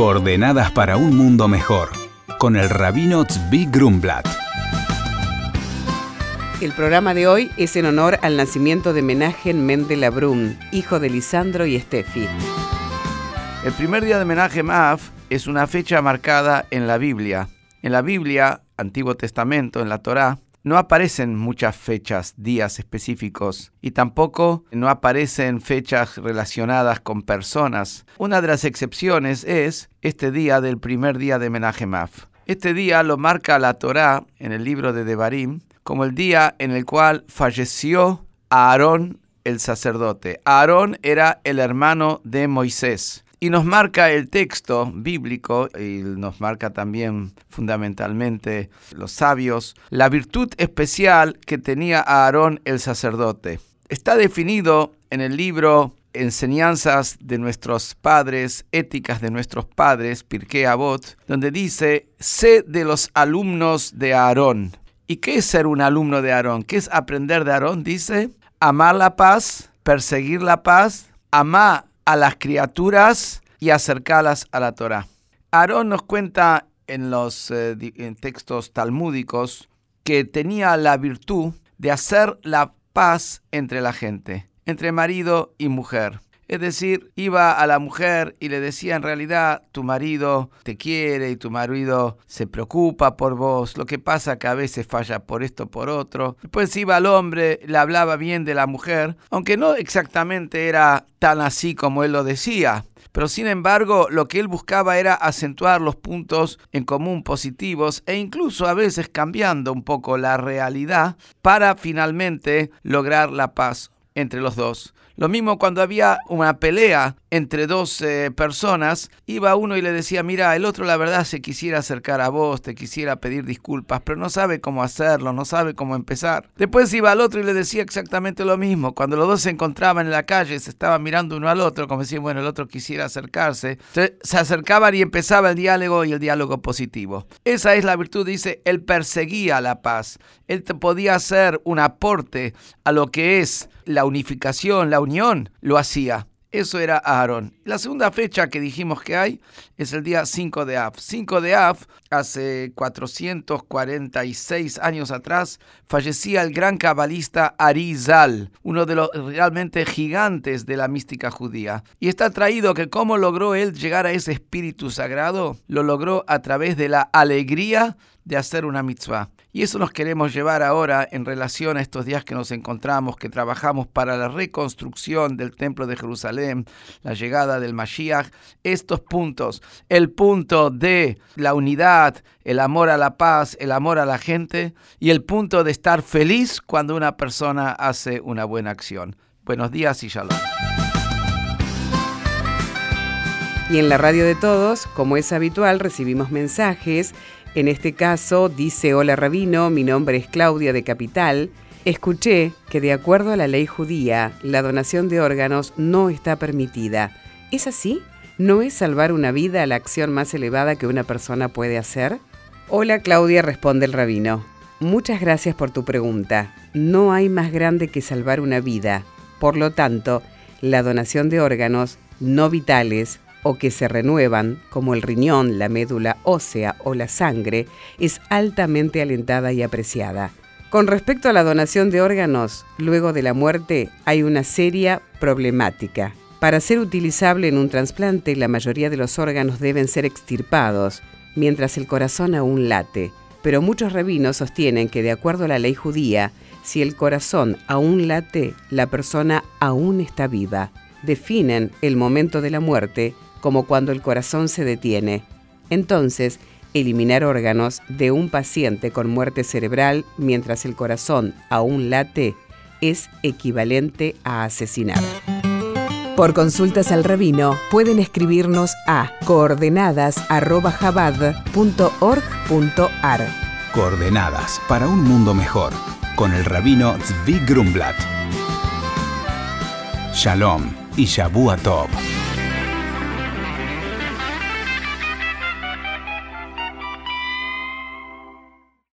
Coordenadas para un mundo mejor, con el rabino Tzvi Grumblat. El programa de hoy es en honor al nacimiento de Menachem Mendel Abrun, hijo de Lisandro y Estefi. El primer día de Menachem Av es una fecha marcada en la Biblia. En la Biblia, Antiguo Testamento, en la Torá, no aparecen muchas fechas, días específicos, y tampoco no aparecen fechas relacionadas con personas. Una de las excepciones es este día del primer día de Menachem Este día lo marca la Torá en el libro de Devarim como el día en el cual falleció Aarón el sacerdote. Aarón era el hermano de Moisés. Y nos marca el texto bíblico y nos marca también fundamentalmente los sabios la virtud especial que tenía Aarón el sacerdote. Está definido en el libro Enseñanzas de nuestros padres, éticas de nuestros padres, Pirkei Avot, donde dice, sé de los alumnos de Aarón. ¿Y qué es ser un alumno de Aarón? ¿Qué es aprender de Aarón? Dice, amar la paz, perseguir la paz, amar a las criaturas y acercarlas a la Torah. Aarón nos cuenta en los eh, textos talmúdicos que tenía la virtud de hacer la paz entre la gente, entre marido y mujer. Es decir, iba a la mujer y le decía en realidad, tu marido te quiere y tu marido se preocupa por vos, lo que pasa que a veces falla por esto, por otro. Después iba al hombre, le hablaba bien de la mujer, aunque no exactamente era tan así como él lo decía. Pero sin embargo, lo que él buscaba era acentuar los puntos en común positivos e incluso a veces cambiando un poco la realidad para finalmente lograr la paz entre los dos. Lo mismo cuando había una pelea entre dos personas, iba uno y le decía, mira, el otro la verdad se quisiera acercar a vos, te quisiera pedir disculpas, pero no sabe cómo hacerlo, no sabe cómo empezar. Después iba al otro y le decía exactamente lo mismo. Cuando los dos se encontraban en la calle, se estaban mirando uno al otro, como decían, bueno, el otro quisiera acercarse. se acercaban y empezaba el diálogo y el diálogo positivo. Esa es la virtud, dice, él perseguía la paz. Él podía hacer un aporte a lo que es la unificación, la unión, lo hacía. Eso era Aarón. La segunda fecha que dijimos que hay es el día 5 de Av. 5 de Av, hace 446 años atrás, fallecía el gran cabalista Arizal, uno de los realmente gigantes de la mística judía. Y está traído que cómo logró él llegar a ese espíritu sagrado, lo logró a través de la alegría de hacer una mitzvah. Y eso nos queremos llevar ahora en relación a estos días que nos encontramos, que trabajamos para la reconstrucción del Templo de Jerusalén, la llegada del Mashiach, estos puntos, el punto de la unidad, el amor a la paz, el amor a la gente y el punto de estar feliz cuando una persona hace una buena acción. Buenos días y shalom. Y en la radio de todos, como es habitual, recibimos mensajes en este caso dice, hola rabino, mi nombre es Claudia de Capital. Escuché que de acuerdo a la ley judía, la donación de órganos no está permitida. ¿Es así? ¿No es salvar una vida la acción más elevada que una persona puede hacer? Hola Claudia, responde el rabino. Muchas gracias por tu pregunta. No hay más grande que salvar una vida. Por lo tanto, la donación de órganos no vitales o que se renuevan, como el riñón, la médula ósea o la sangre, es altamente alentada y apreciada. Con respecto a la donación de órganos, luego de la muerte hay una seria problemática. Para ser utilizable en un trasplante, la mayoría de los órganos deben ser extirpados, mientras el corazón aún late. Pero muchos rabinos sostienen que, de acuerdo a la ley judía, si el corazón aún late, la persona aún está viva. Definen el momento de la muerte como cuando el corazón se detiene. Entonces, eliminar órganos de un paciente con muerte cerebral mientras el corazón aún late es equivalente a asesinar. Por consultas al rabino pueden escribirnos a coordenadas@jabad.org.ar. Coordenadas para un mundo mejor con el rabino Zvi Grumblat. Shalom y Shabu Tov.